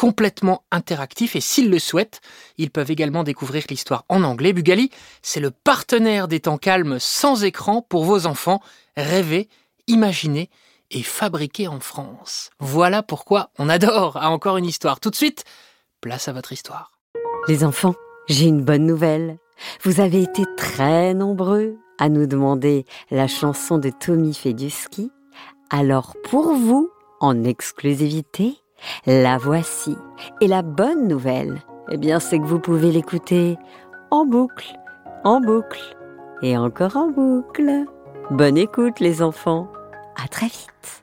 complètement interactifs et s'ils le souhaitent, ils peuvent également découvrir l'histoire en anglais. Bugali, c'est le partenaire des temps calmes sans écran pour vos enfants. Rêver, imaginer et fabriquer en France. Voilà pourquoi on adore à encore une histoire. Tout de suite, place à votre histoire. Les enfants, j'ai une bonne nouvelle. Vous avez été très nombreux à nous demander la chanson de Tommy fait du ski. Alors pour vous, en exclusivité, la voici. Et la bonne nouvelle, eh bien, c'est que vous pouvez l'écouter en boucle, en boucle et encore en boucle. Bonne écoute les enfants. À très vite.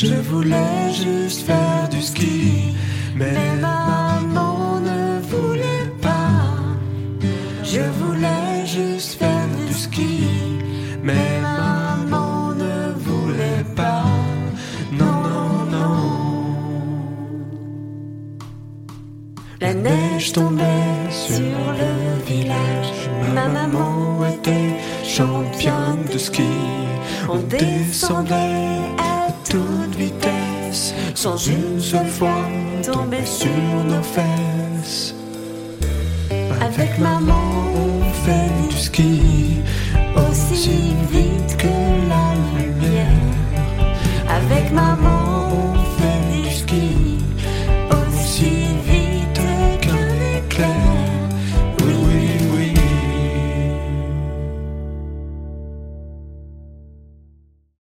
Je voulais juste faire du ski, mais maman ne voulait pas. Je voulais juste faire du ski, mais maman ne voulait pas. Non, non, non. La neige tombait sur le village. Ma maman était championne de ski. On descendait toute vitesse, sans une seule fois tomber sur nos fesses. Avec maman, on fait du ski.